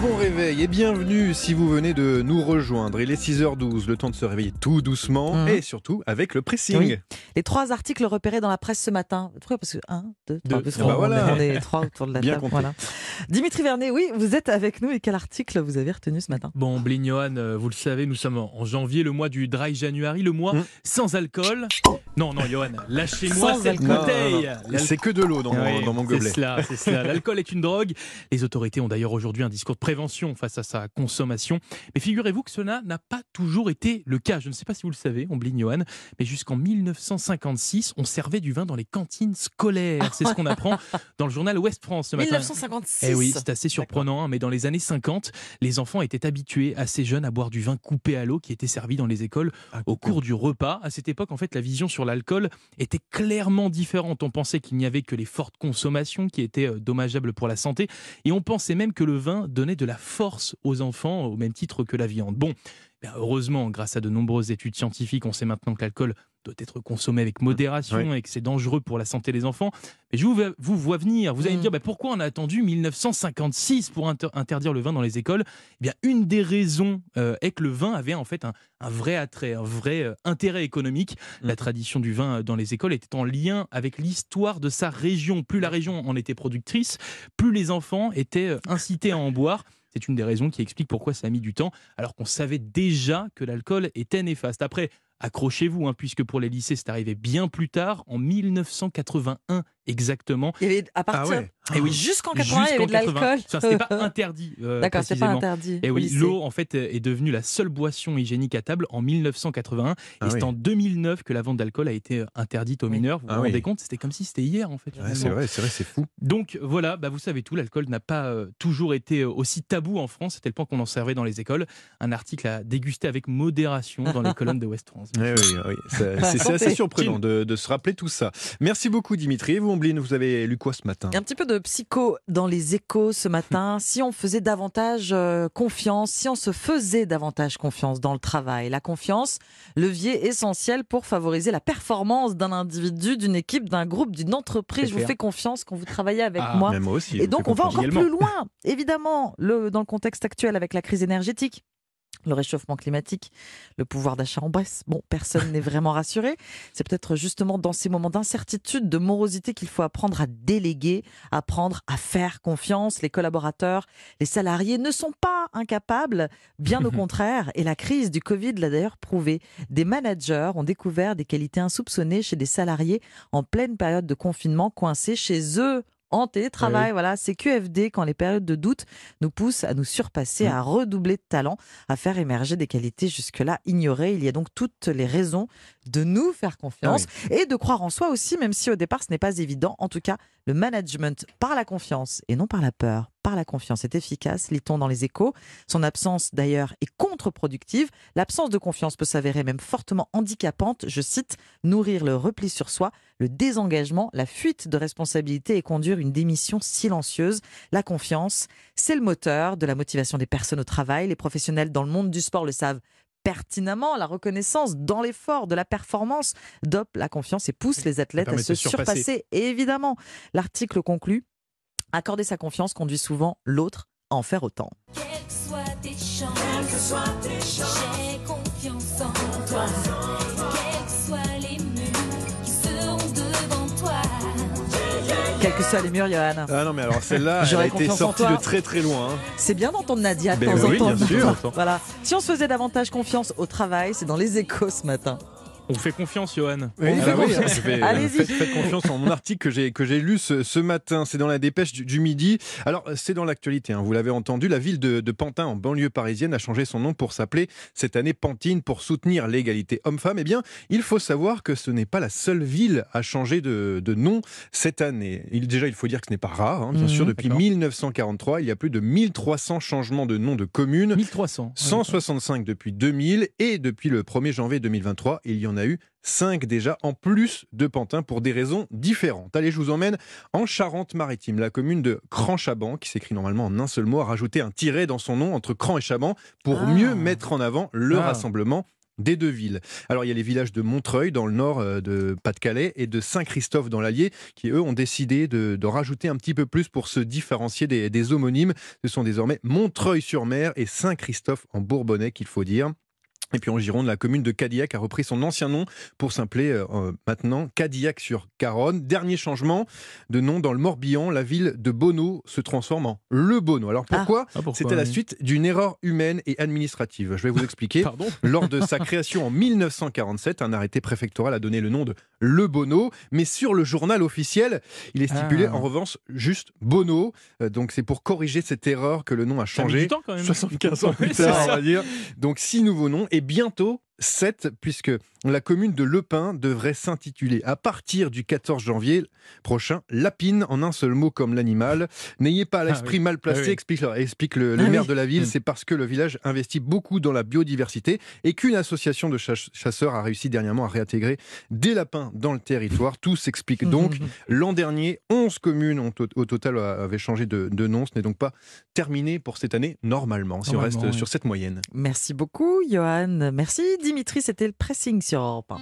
bon réveil et bienvenue si vous venez de nous rejoindre. Il est 6h12, le temps de se réveiller tout doucement Mhm. et surtout avec le pressing. Oui. Les trois articles repérés dans la presse ce matin. Pourquoi Parce que 1, 2, 3, Deux. parce Ah qu'on bah voilà. on est trois autour de la Bien table. Voilà. Dimitri Vernet, oui, vous êtes avec nous et quel article vous avez retenu ce matin? Bon, Blignohan, euh, vous le savez, nous sommes en janvier, le mois du dry January, le mois Mm. sans alcool. Non, non, Johan, lâchez-moi cette bouteille. C'est que de l'eau dans, mon- Oui, dans mon gobelet. C'est cela, c'est cela. L'alcool est une drogue. Les autorités ont d'ailleurs aujourd'hui un discours de prévention face à sa consommation. Mais figurez-vous que cela n'a pas toujours été le cas. Je ne sais pas si vous le savez, on bligne Johan, mais jusqu'en 1956, on servait du vin dans les cantines scolaires. C'est ce qu'on apprend dans le journal Ouest France ce matin. 1956. Eh oui, c'est assez surprenant, hein, mais dans les années 50, les enfants étaient habitués assez jeunes à boire du vin coupé à l'eau qui était servi dans les écoles Ah, au cours du repas. À cette époque, en fait, la vision sur l'alcool était clairement différente. On pensait qu'il n'y avait que les fortes consommations qui étaient euh, dommageables pour la santé, et on pensait même que le vin donnait de la force aux enfants au même titre que la viande. Bon. Ben, heureusement, grâce à de nombreuses études scientifiques, on sait maintenant que l'alcool doit être consommé avec modération et que c'est dangereux pour la santé des enfants. Mais je vous, vous vois venir. Vous allez me Mm. dire, bah, pourquoi on a attendu 1956 pour inter- interdire le vin dans les écoles? Eh bien, une des raisons euh, est que le vin avait en fait un, un vrai attrait, un vrai euh, intérêt économique. La Mm. tradition du vin euh, dans les écoles était en lien avec l'histoire de sa région. Plus la région en était productrice, plus les enfants étaient incités à en boire. C'est une des raisons qui explique pourquoi ça a mis du temps, alors qu'on savait déjà que l'alcool était néfaste. Après, accrochez-vous, hein, puisque pour les lycées, c'est arrivé bien plus tard, en 1981 exactement. Il y avait à partir. Ah ouais. Eh oui. Jusqu'en 80, il y avait de Jusqu'en 80. l'alcool. Ça, c'était pas interdit. euh, D'accord, c'est pas interdit. Et au oui, l'eau en fait est devenue la seule boisson hygiénique à table en 1981 Ah et c'est en 2009 que la vente d'alcool a été euh, interdite aux Oui. mineurs. Vous Ah vous rendez oui. compte C'était comme si c'était hier en fait. Ouais, c'est vrai, c'est vrai, c'est fou. Donc voilà, bah, vous savez tout, l'alcool n'a pas euh, toujours été euh, aussi tabou en France, c'était le point qu'on en servait dans les écoles. Un article à déguster avec modération dans les colonnes de West France. Eh oui, oui, c'est c'est assez surprenant de, de se rappeler tout ça. Merci beaucoup Dimitri. Et vous, Ombline, vous avez lu quoi ce matin? Un petit peu de psycho dans les échos ce matin. Si on faisait davantage euh, confiance, si on se faisait davantage confiance dans le travail, la confiance, levier essentiel pour favoriser la performance d'un individu, d'une équipe, d'un groupe, d'une entreprise. Je vous fais confiance quand vous travaillez avec Ah, moi. Moi aussi. Et donc, on va encore plus loin, évidemment, le, dans le contexte actuel avec la crise énergétique. Le réchauffement climatique, le pouvoir d'achat en baisse. Bon, personne n'est vraiment rassuré. C'est peut-être justement dans ces moments d'incertitude, de morosité qu'il faut apprendre à déléguer, apprendre à faire confiance. Les collaborateurs, les salariés ne sont pas incapables, bien au contraire. Et la crise du Covid l'a d'ailleurs prouvé. Des managers ont découvert des qualités insoupçonnées chez des salariés en pleine période de confinement, coincés chez eux en télétravail. Voilà, c'est QFD quand les périodes de doute nous poussent à nous surpasser, Mm. à redoubler de talent, à faire émerger des qualités jusque-là ignorées. Il y a donc toutes les raisons de nous faire confiance Ah et de croire en soi aussi, même si au départ ce n'est pas évident. En tout cas, le management par la confiance et non par la peur, par la confiance est efficace, lit-on dans les échos. Son absence d'ailleurs est contre-productive. L'absence de confiance peut s'avérer même fortement handicapante. Je cite, nourrir le repli sur soi, le désengagement, la fuite de responsabilité et conduire une démission silencieuse. La confiance, c'est le moteur de la motivation des personnes au travail. Les professionnels dans le monde du sport le savent pertinemment. La reconnaissance dans l'effort, de la performance dope la confiance et pousse les athlètes à se se surpasser. surpasser. Et évidemment, l'article conclut accorder sa confiance conduit souvent l'autre à en faire autant. Quelles que soient tes chances, Quels que soient les murs, Johan. Ah non, mais alors celle-là, elle a J'aurais été confiance en sortie de très très loin. hein. C'est bien d'entendre Nadia de Ben temps en oui, temps. bien sûr. Voilà. Si on se faisait davantage confiance au travail, c'est dans les échos ce matin. On vous fait confiance, Johan. Oui, ah oui, faites, faites confiance en mon article que j'ai que j'ai lu ce, ce matin. C'est dans la dépêche du, du midi. Alors c'est dans l'actualité. hein, vous l'avez entendu. La ville de, de Pantin, en banlieue parisienne, a changé son nom pour s'appeler cette année Pantine pour soutenir l'égalité homme-femme. Eh bien, il faut savoir que ce n'est pas la seule ville à changer de, de nom cette année. Il, déjà, il faut dire que ce n'est pas rare. hein, bien Mhm. sûr, depuis D'accord. 1943, il y a plus de 1300 changements de nom de communes. 1300. 165 depuis 2000 et depuis le 1er janvier 2023, il y en a eu 5 déjà en plus de Pantin pour des raisons différentes. Allez, je vous emmène en Charente-Maritime. La commune de Cran-Chaban, qui s'écrit normalement en un seul mot, a rajouté un tiret dans son nom entre Cran et Chaban pour Ah. mieux mettre en avant le Ah. rassemblement des deux villes. Alors il y a les villages de Montreuil dans le nord euh, de Pas-de-Calais et de Saint-Christophe dans l'Allier qui eux ont décidé de, de rajouter un petit peu plus pour se différencier des, des homonymes. Ce sont désormais Montreuil-sur-Mer et Saint-Christophe en Bourbonnais qu'il faut dire. Et puis en Gironde, la commune de Cadillac a repris son ancien nom pour s'appeler euh, maintenant Cadillac-sur-Garonne. Dernier changement de nom dans le Morbihan, la ville de Bonneau se transforme en Le Bonneau. Alors pourquoi Ah, pourquoi, C'était la suite d'une erreur humaine et administrative. Je vais vous expliquer. Pardon Lors de sa création en 1947, un arrêté préfectoral a donné le nom de Le Bono, mais sur le journal officiel, il est stipulé Ah. en revanche juste Bono. Euh, donc c'est pour corriger cette erreur que le nom a Ça a mis changé. du temps quand même. 75 ans plus tard, on va dire. Donc six nouveaux noms et bientôt 7, puisque la commune de Lepin devrait s'intituler à partir du 14 janvier prochain Lapine, en un seul mot comme l'animal. N'ayez pas l'esprit oui. mal placé, Ah oui. explique, explique le, le Ah maire oui. de la ville, Mm. c'est parce que le village investit beaucoup dans la biodiversité et qu'une association de chasse- chasseurs a réussi dernièrement à réintégrer des lapins dans le territoire. Tout s'explique donc. L'an dernier, 11 communes ont, au, total avaient changé de, de nom. Ce n'est donc pas terminé pour cette année, normalement, si on reste sur cette moyenne. Merci beaucoup, Johan. Merci, Dimitri. C'était le pressing sur Europe 1.